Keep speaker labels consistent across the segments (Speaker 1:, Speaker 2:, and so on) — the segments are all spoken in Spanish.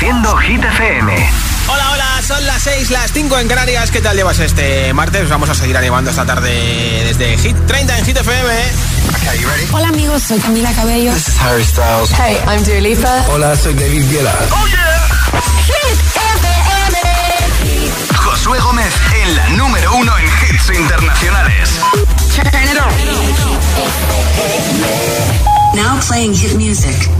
Speaker 1: Reproduciendo Hit FM.
Speaker 2: Hola, hola, son las 6, las 5 en Canarias. ¿Qué tal llevas este martes? Vamos a seguir animando esta tarde desde Hit 30 en Hit FM.
Speaker 3: Hola amigos, soy Camila Cabello.
Speaker 4: This is Harry Styles.
Speaker 3: Hey, I'm Dua Lipa.
Speaker 5: Hola, soy David Guetta.
Speaker 1: ¡Oh, yeah! Josué Gómez en la número uno en hits internacionales.
Speaker 6: Now playing hit music.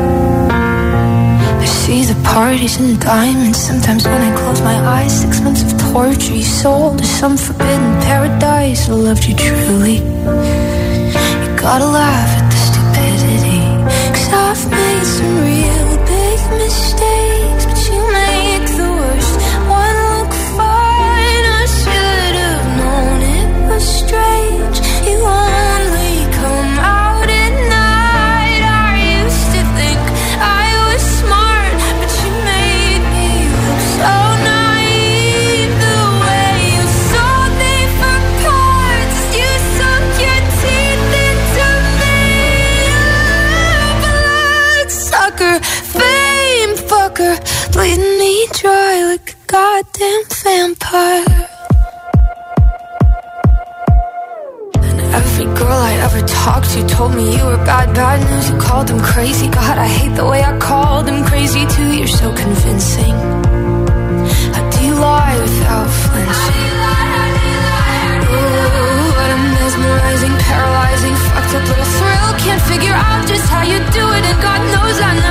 Speaker 7: see the parties and diamonds. Sometimes when I close my eyes, six months of torture you sold to some forbidden paradise. I loved you truly. You gotta laugh vampire. And every girl I ever talked to told me you were bad, bad news. You called them crazy. God, I hate the way I called them crazy too. You're so convincing. How do lie without flinching? Ooh, a mesmerizing, paralyzing, fucked up little thrill. Can't figure out just how you do it, and God knows I never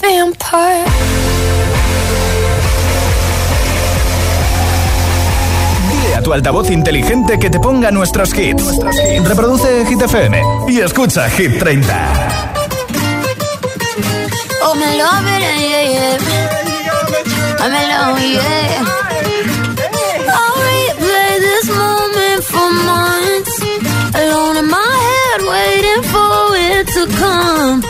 Speaker 7: Vampire.
Speaker 8: Dile a tu altavoz inteligente que te ponga nuestros hits. Reproduce Hit FM y escucha Hit 30.
Speaker 7: Oh, me love it, yeah, yeah. I'm alone, yeah. I'll replay this moment for months. Alone in my head, waiting for it to come.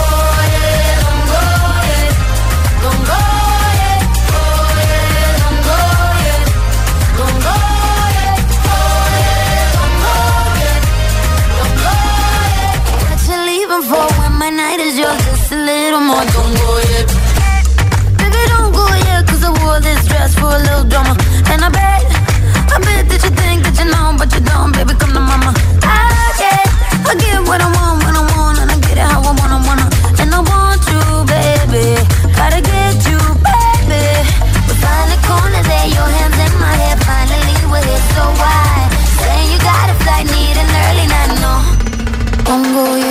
Speaker 9: on, don't. Baby, don't go yet, cause I wore this dress for a little drama. And I bet, I bet that you
Speaker 10: think that you
Speaker 11: know, but you don't, baby, come to mama. Yeah, I get what I want when I want, and I get it how I want, wanna. And I want you, baby, gotta get you, baby. We're finally your hands in my hair, finally we're here, so why? You got need an early night, no. Don't go yet.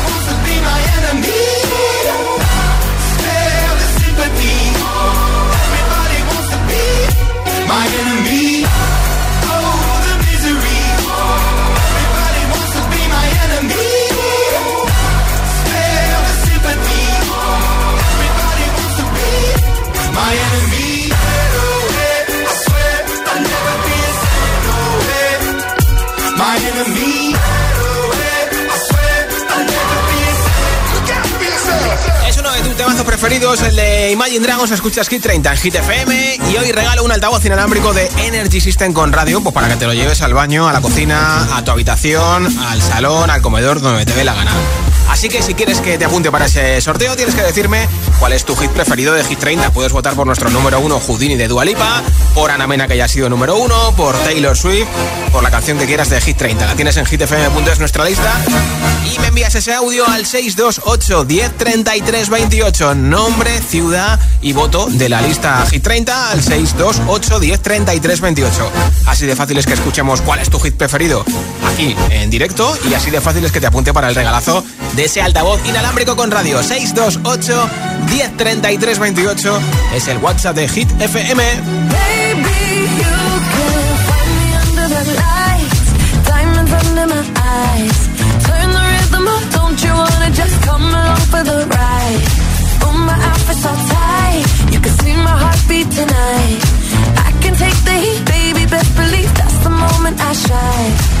Speaker 6: El de Imagine Dragons, escuchas Hit 30 en Hit FM y hoy regalo un altavoz inalámbrico de Energy System con radio, pues para que te lo lleves al baño, a la cocina, a tu habitación, al salón, al comedor, donde te dé la gana. Así que si quieres que te apunte para ese sorteo, tienes que decirme cuál es tu hit preferido de Hit 30. Puedes votar por nuestro número uno, Houdini de Dualipa, por Ana Mena, que ya ha sido número uno, por Taylor Swift, por la canción que quieras de Hit 30. La tienes en hitfm.es nuestra lista. Y me envías ese audio al 628 1033 28. Nombre, ciudad y voto de la lista Hit 30 al 628 1033 28. Así de fácil es que escuchemos cuál es tu hit preferido aquí en directo y así de fácil es que te apunte para el regalazo de ese altavoz inalámbrico con radio 628 1033 28 es el WhatsApp de Hit FM. Tonight. I can take the heat, baby, best believe that's the moment I shine.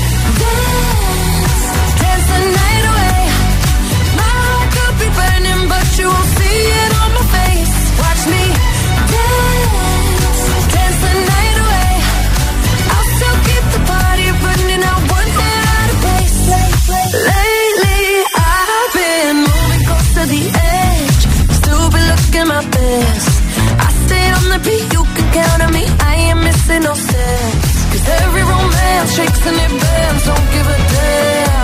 Speaker 12: this. I stayed on the beat, you can count on me. I ain't missing no steps. Cause every romance shakes and it bends, don't give a damn.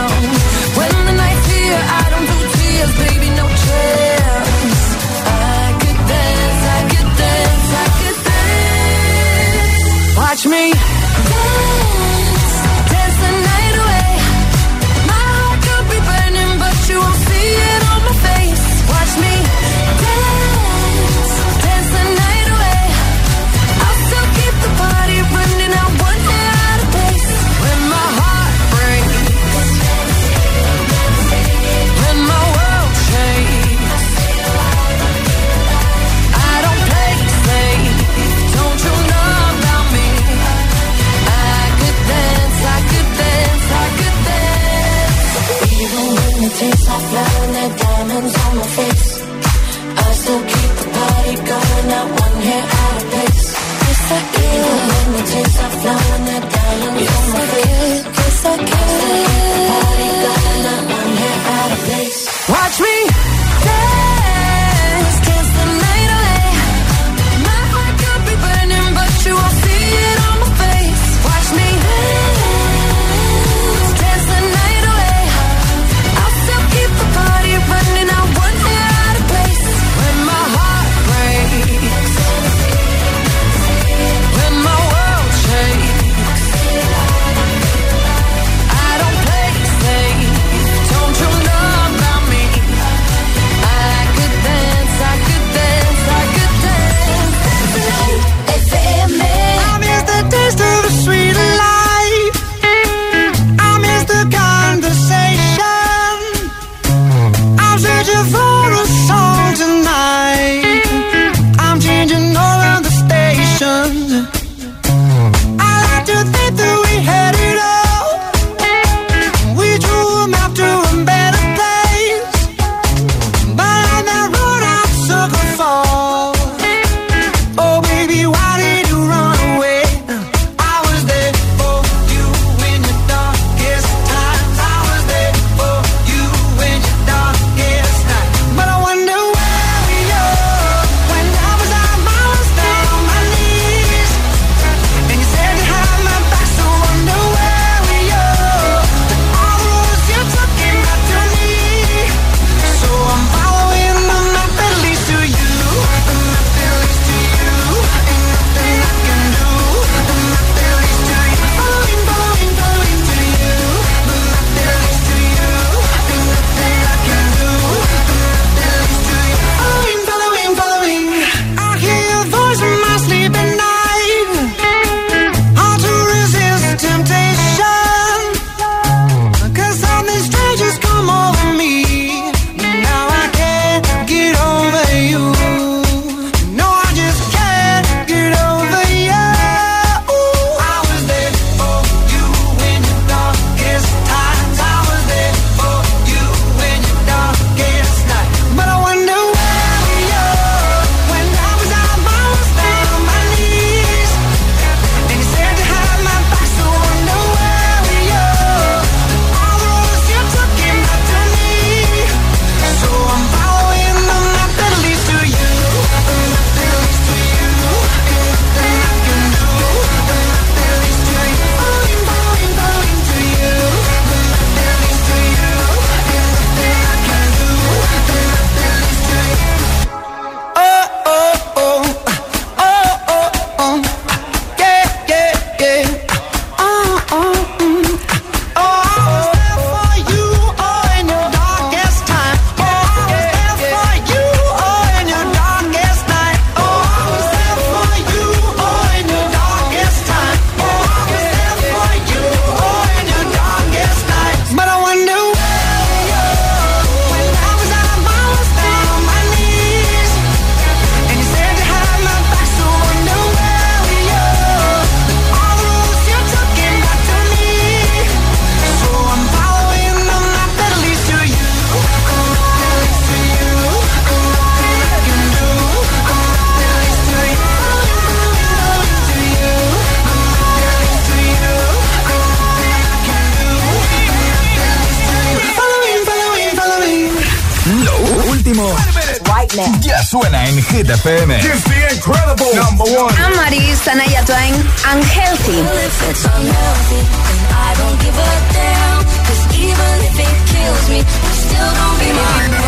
Speaker 8: Hit FM.
Speaker 13: It's the incredible number one.
Speaker 14: I'm Maris, Anaya Twain, Unhealthy.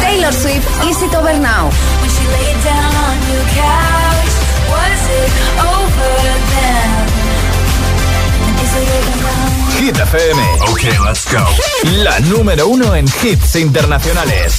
Speaker 14: Taylor Swift, Easy to Over Now.
Speaker 15: When she laid down on your couch, was it over then? Is it over now?
Speaker 8: Hit FM.
Speaker 16: Okay, let's go.
Speaker 8: La número uno en hits internacionales.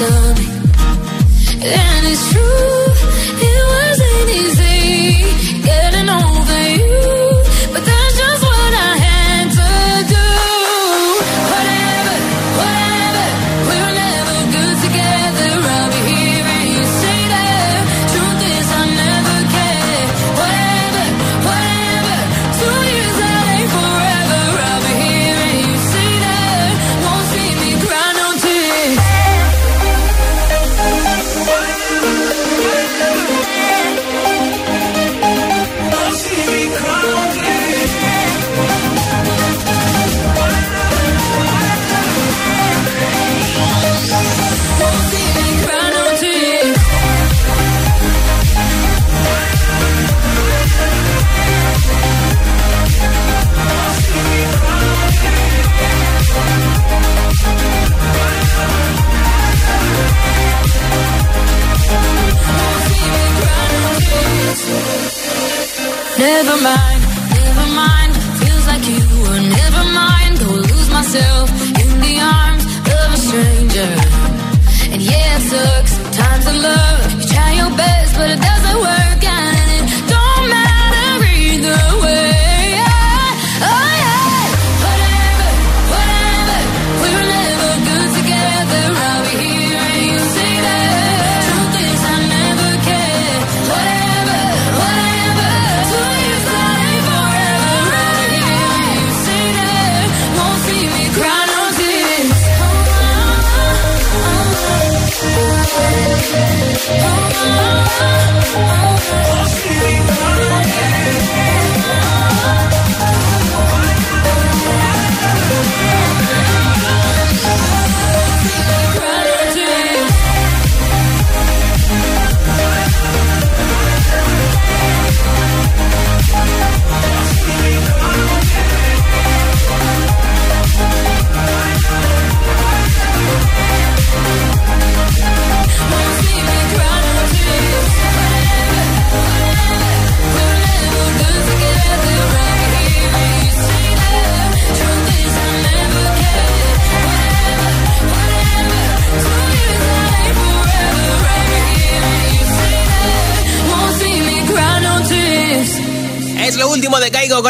Speaker 15: In my stomach. And it's true,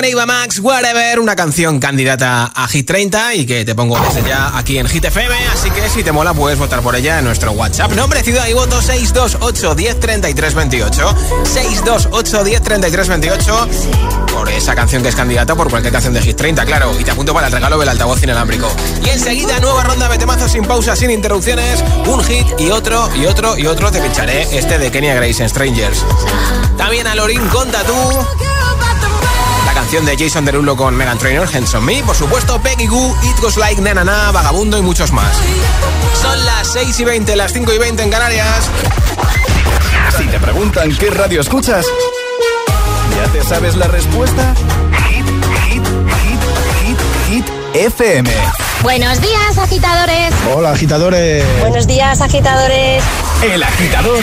Speaker 6: Eva Max, Whatever, una canción candidata a Hit 30 y que te pongo desde ya aquí en Hit FM, así que si te mola puedes votar por ella en nuestro WhatsApp. Nombre, ciudad y voto 628 10 33 28. 628 10 33 28 por esa canción que es candidata por cualquier canción de Hit 30, claro. Y te apunto para el regalo del altavoz inalámbrico. Y enseguida, nueva ronda de temazos sin pausa, sin interrupciones. Un hit y otro y otro y otro. Te pincharé este de Kenya Grace en Strangers. También a Lorin con Tatú. Canción de Jason Derulo con Megan Trainor, Hands on Me, por supuesto, Peggy Goo, It Goes Like Na Na Na, Vagabundo y muchos más. Son las 6 y 20, las 5 y 20 en Canarias.
Speaker 8: Si te preguntan qué radio escuchas, ¿ya te sabes la respuesta? Hit, hit, hit, hit, hit, FM.
Speaker 17: Buenos días, agitadores.
Speaker 18: Hola, agitadores.
Speaker 17: Buenos días, agitadores.
Speaker 8: El agitador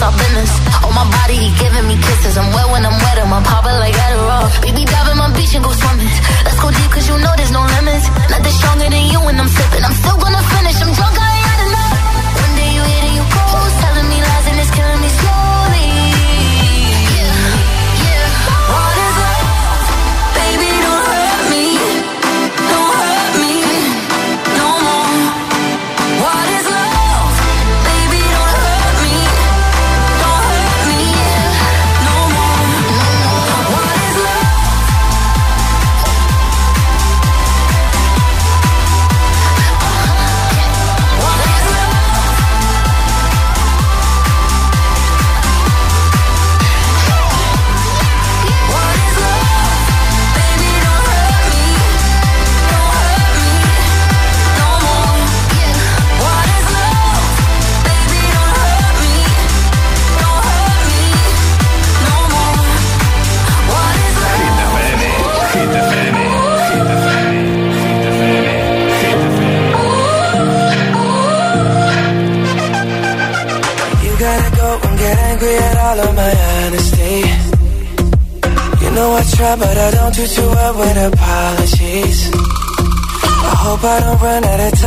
Speaker 9: what's up in? Oh, my body, he giving me kisses. I'm wet when I'm wet, I'm popping like Adderall. Baby, dive in my beach and go swimming.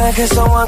Speaker 12: I get someone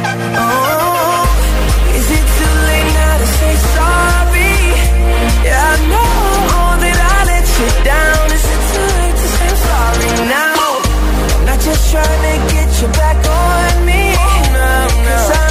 Speaker 12: Trying to get you back on me. Oh, no,
Speaker 19: no.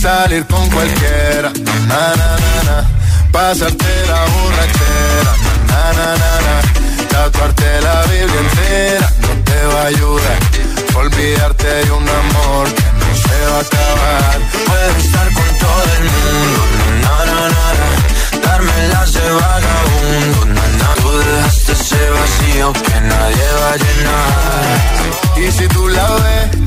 Speaker 20: salir con cualquiera, na, na, na, na. Pasarte la borrachera, na, na, na, na. Tatuarte la Biblia entera no te va a ayudar. Olvidarte de un amor que no se va a acabar.
Speaker 19: Puedes estar con todo el mundo, na, na, na, na. Darme las de vagabundo, na, na. Tú dejaste ese vacío que nadie va a llenar.
Speaker 20: Y si tú la ves,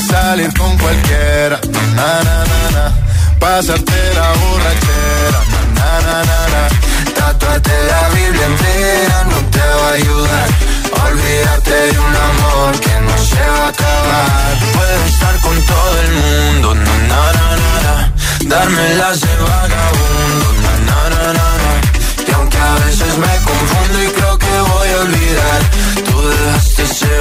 Speaker 20: Salir con cualquiera, na, na, na, na. pasarte la borrachera, na, na, na, na.
Speaker 19: Tatuarte la Biblia entera no te va a ayudar. A olvidarte de un amor que no se va a acabar. Puedes estar con todo el mundo, na, na, na, na. Darme las de vagabundo, na, na, na, na, na. Y aunque a veces me confundo y creo que voy a olvidar, dejaste ese.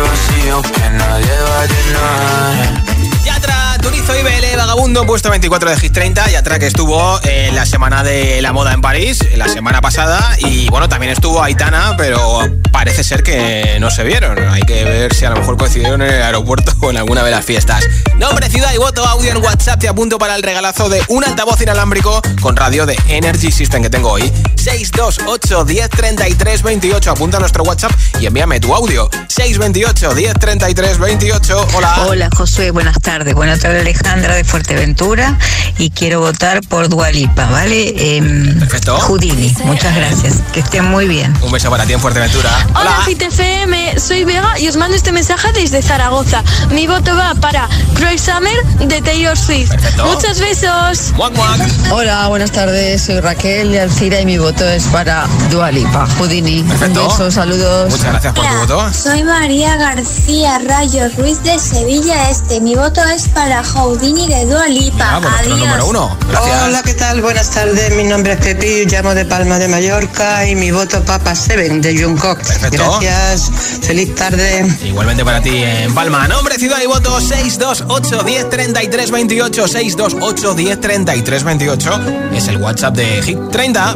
Speaker 6: Yatra, Turizo y Bele, Vagabundo, puesto 24 de Hit 30. Yatra que estuvo en la semana de la moda en París, la semana pasada. Y bueno, también estuvo Aitana, pero parece ser que no se vieron. Hay que ver si a lo mejor coincidieron en el aeropuerto o en alguna de las fiestas. Nombre, ciudad y voto, audio en WhatsApp. Te apunto para el regalazo de un altavoz inalámbrico con radio de Energy System que tengo hoy. 628 10 33 28. Apunta a nuestro WhatsApp y envíame tu audio. 628 10 33 28. Hola.
Speaker 21: Hola Josué, buenas tardes. Buenas tardes Alejandra de Fuerteventura y quiero votar por Dualipa, ¿vale? Eh,
Speaker 6: Perfecto.
Speaker 21: Judini, muchas gracias. Que estén muy bien.
Speaker 6: Un beso para ti en Fuerteventura.
Speaker 22: Hola, GTFM, soy Vega y os mando este mensaje desde Zaragoza. Mi voto va para Cruel Summer de Taylor Swift.
Speaker 6: Perfecto.
Speaker 22: Muchos besos.
Speaker 6: Muac, muac.
Speaker 14: Hola, buenas tardes. Soy Raquel de Alcira y mi voto es para Dualipa, Houdini.
Speaker 6: Perfecto.
Speaker 14: Un beso, saludos.
Speaker 6: Muchas gracias por tu voto.
Speaker 23: Soy María García Rayo Ruiz de Sevilla Este. Mi voto es para Houdini de Dua Lipa.
Speaker 6: Número uno. Gracias.
Speaker 24: Hola, ¿qué tal? Buenas tardes. Mi nombre es Pepi, llamo de Palma de Mallorca y mi voto Papa Seven de Jungkook.
Speaker 6: Perfecto.
Speaker 24: Gracias. Feliz tarde.
Speaker 6: Igualmente para ti en Palma. Nombre, ciudad y voto 628 10 33 28. 628 10 33 28. Es el WhatsApp de Hit 30.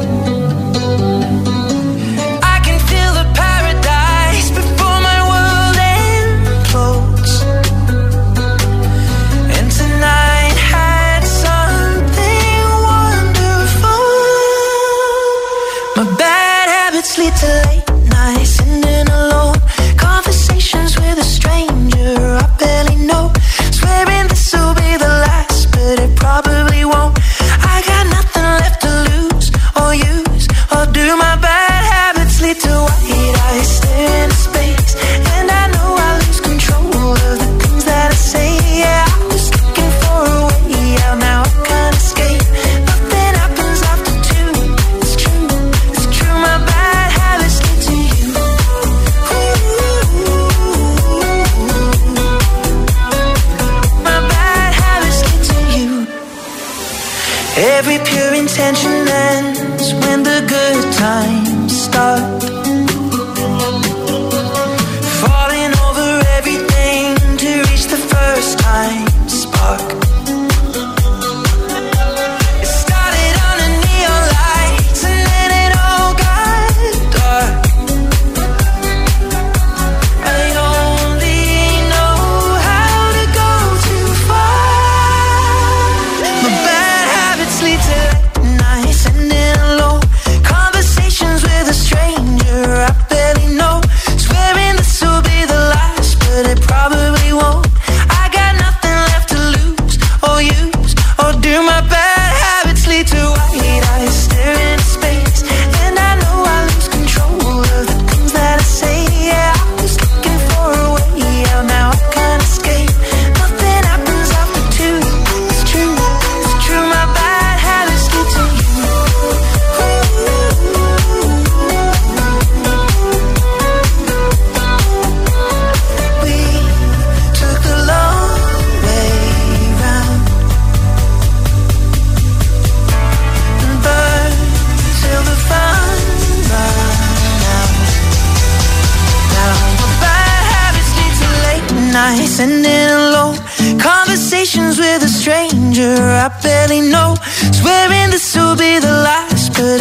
Speaker 19: tới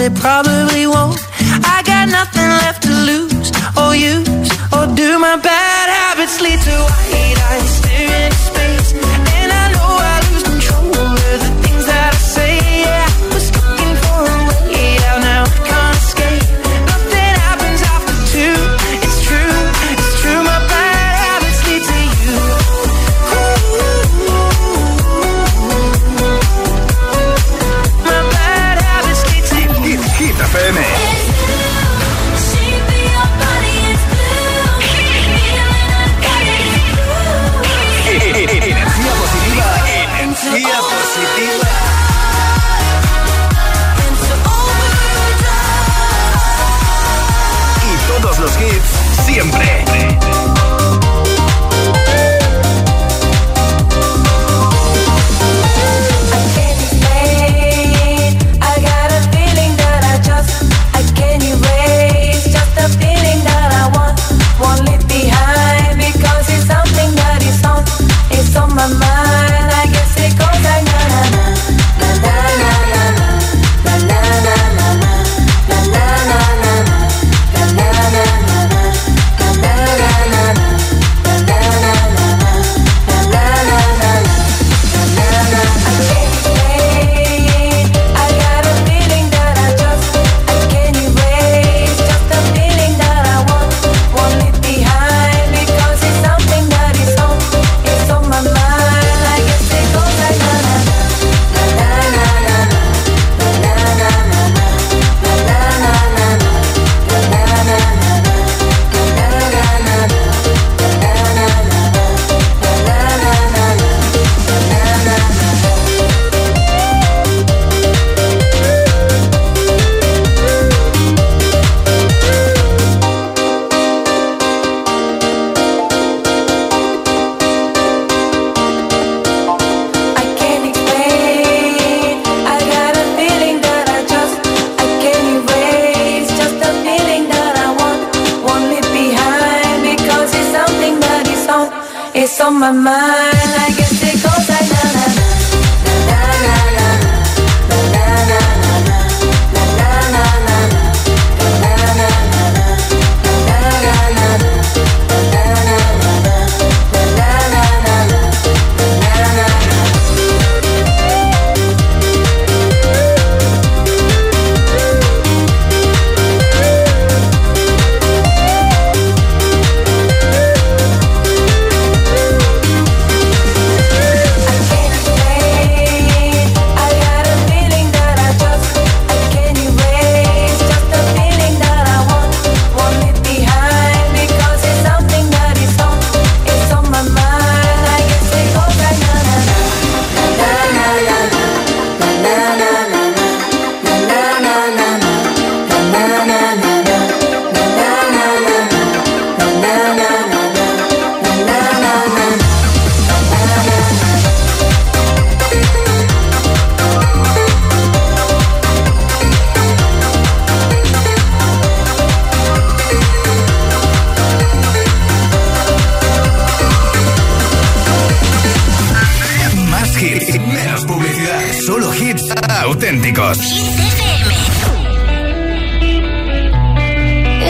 Speaker 19: but it probably
Speaker 12: won't. I got nothing left to lose or use or do. My bad habits lead to white eyes.
Speaker 9: Auténticos.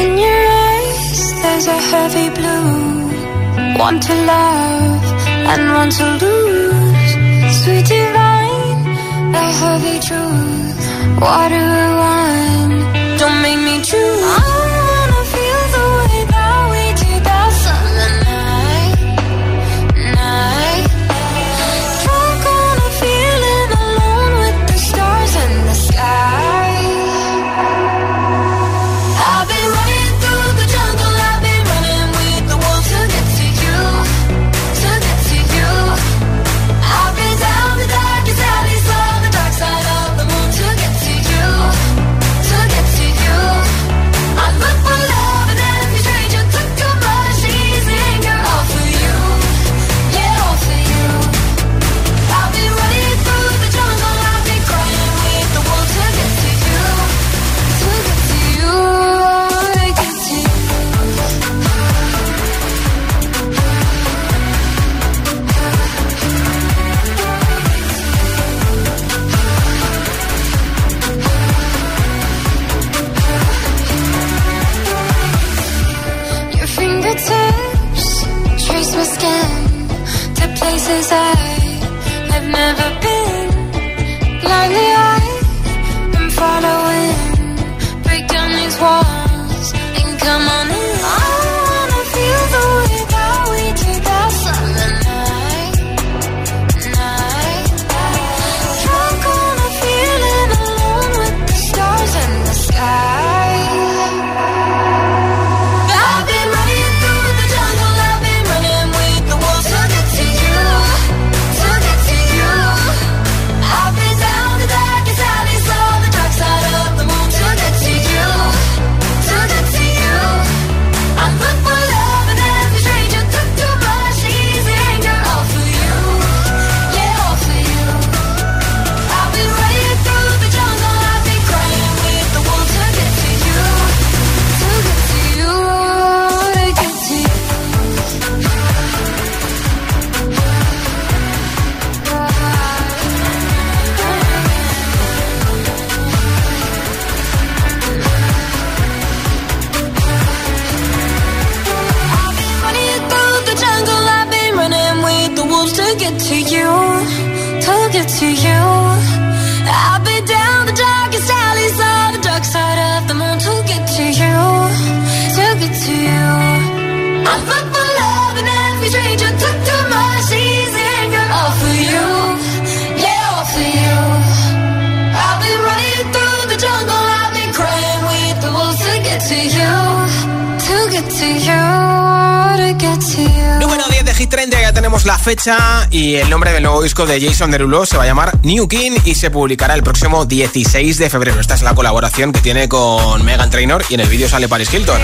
Speaker 7: In your eyes, there's a heavy blue. One to love and one to lose. Sweet divine, a heavy truth. Water wine, don't make me choose.
Speaker 6: Fecha y el nombre del nuevo disco de Jason Derulo se va a llamar New King y se publicará el próximo 16 de febrero. Esta es la colaboración que tiene con Megan Trainor y en el vídeo sale Paris Hilton.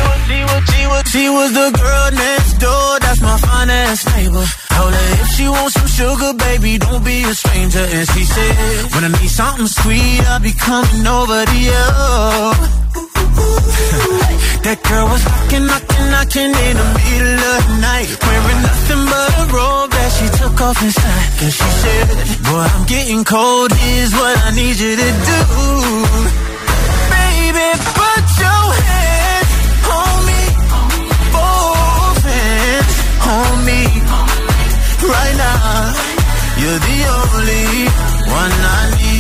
Speaker 25: That girl was knocking, knocking, knocking in the middle of the night. Wearing nothing but a robe that she took off inside. Cause she said, Boy, I'm getting cold, here's what I need you to do. Baby, put your hands on me. Both hands on me. Right now, you're the only one I need.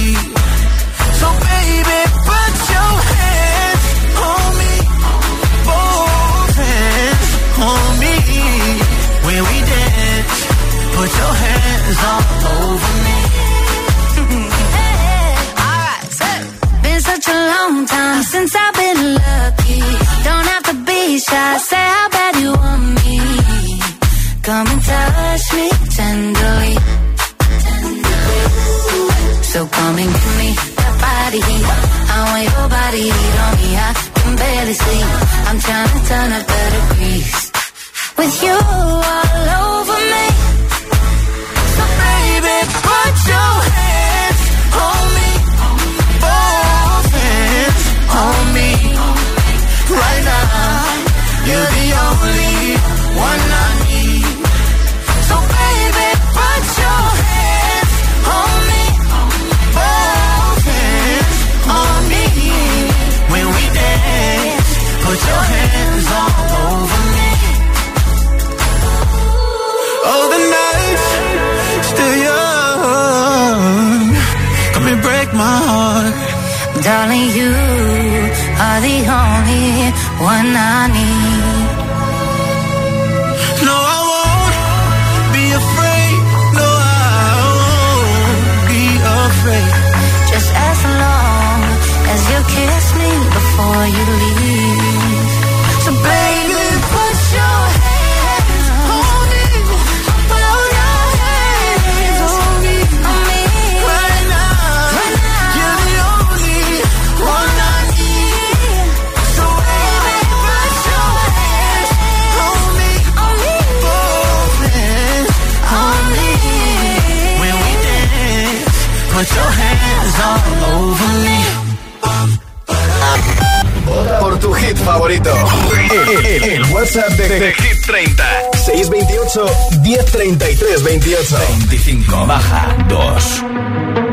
Speaker 7: 628 1033 28 25 baja 2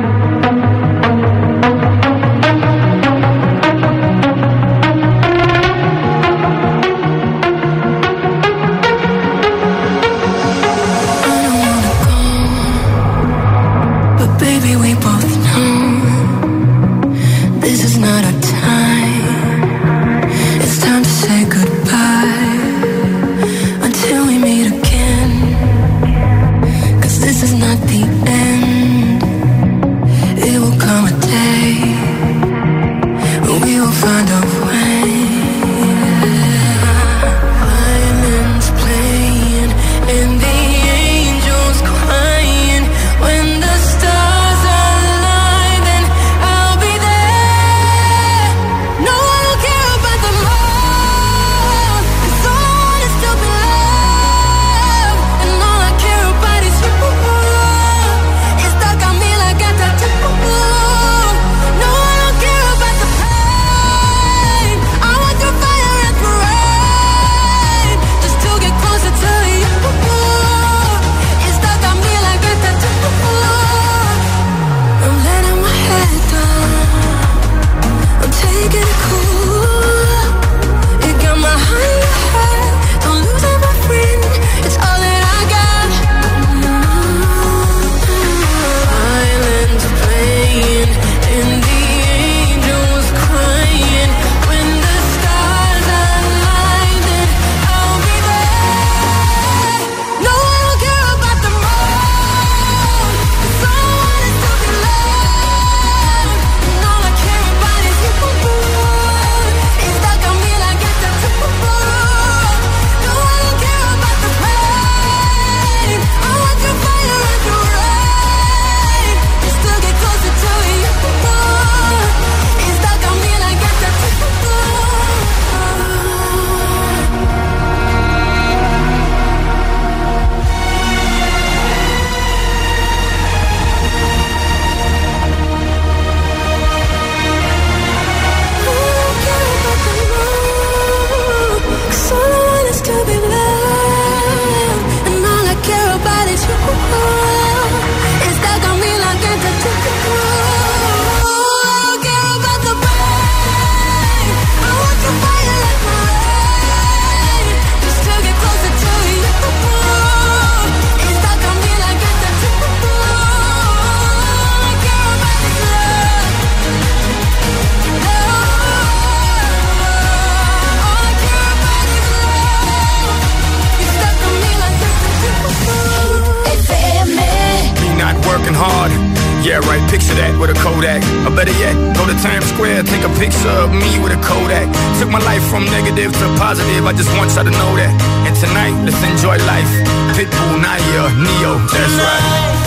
Speaker 26: know that. And
Speaker 25: tonight, let's enjoy life. Pitbull, Naya, Neo, that's right.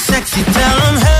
Speaker 27: sexy, tell them hey.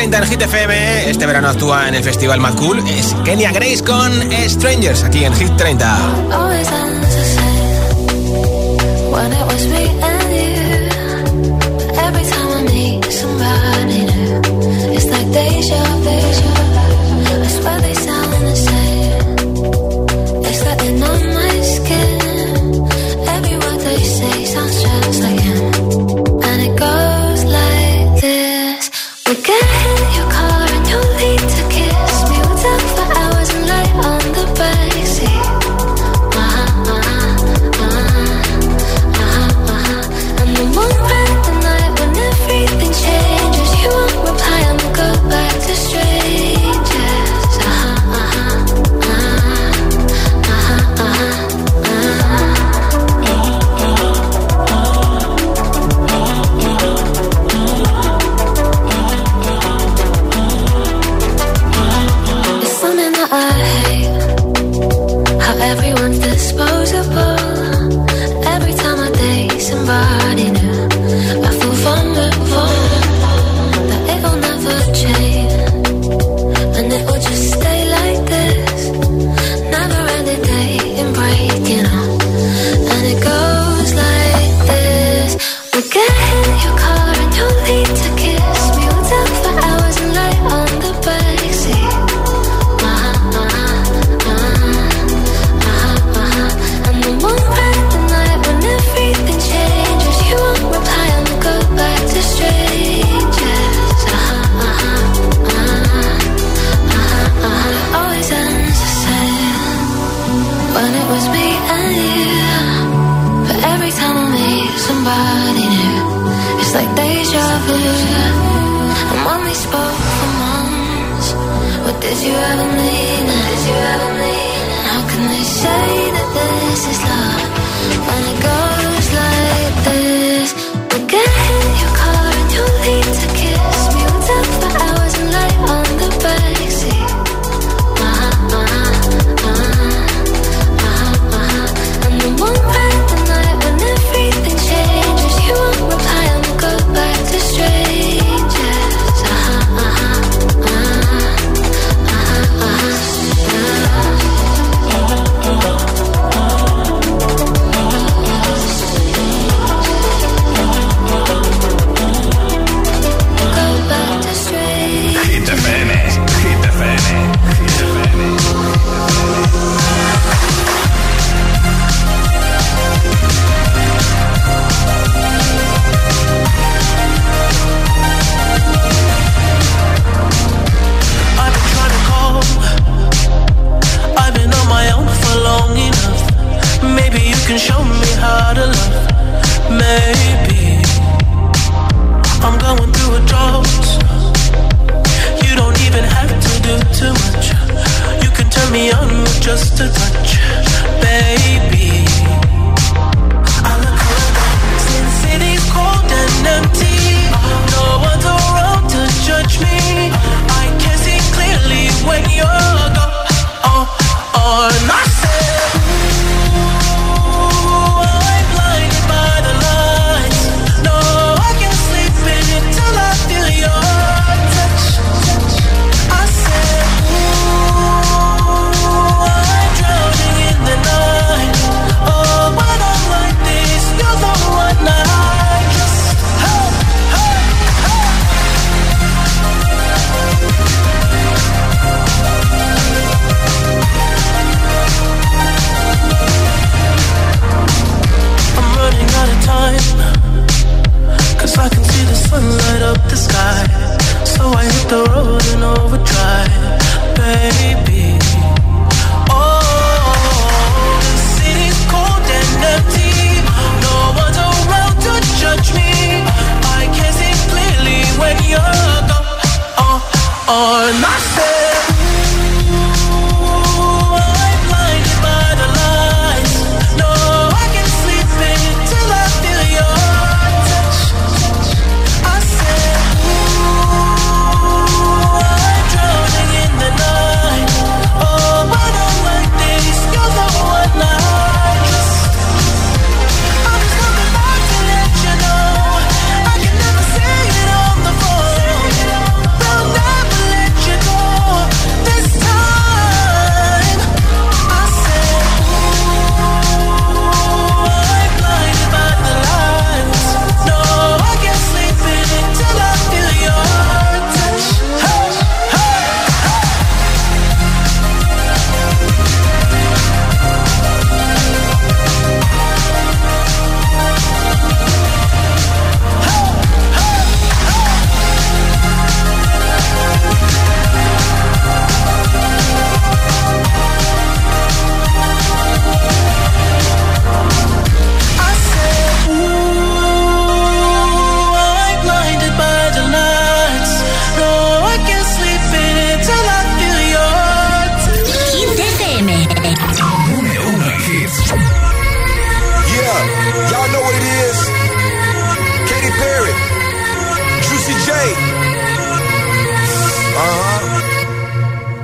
Speaker 28: 30 en Hit FM. Este verano actúa en el Festival Mad Cool. Es Kenya Grace con Strangers aquí en Hit 30.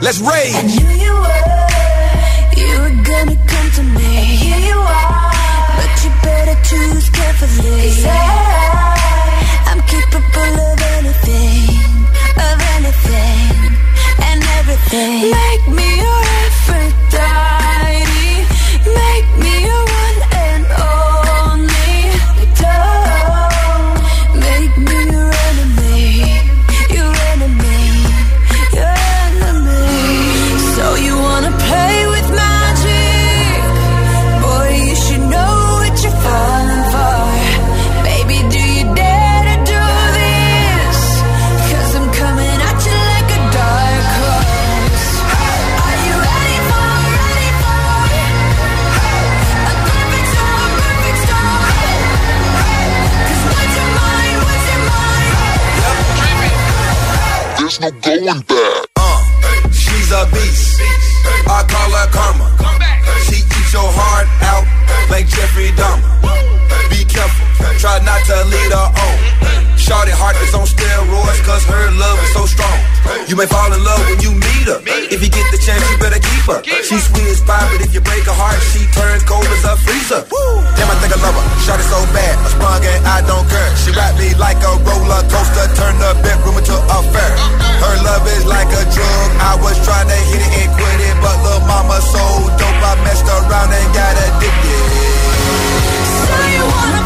Speaker 29: Let's rage. And here you were, you were gonna come to me. And here you are, but you better choose carefully. Cause I, I'm capable of anything, of anything, and everything. Make me beast. I call her karma. She eats your heart out like Jeffrey Dahmer. Be careful, try not to lead her on. Shorty heart is on steroids, cause her love is so strong. You may fall in love when you meet her. If you get the chance, you better keeper. sweet squeezed by, but if you break her heart, she turn cold as a freezer. Woo. Damn, I think I love her. Shot it so bad, I sprung and I don't care. She wrapped me like a roller coaster, turned the bedroom into a fair. Her love is like a drug. I was trying to
Speaker 25: hit it and quit it, but little mama so dope, I
Speaker 20: messed around and got addicted. So you wanna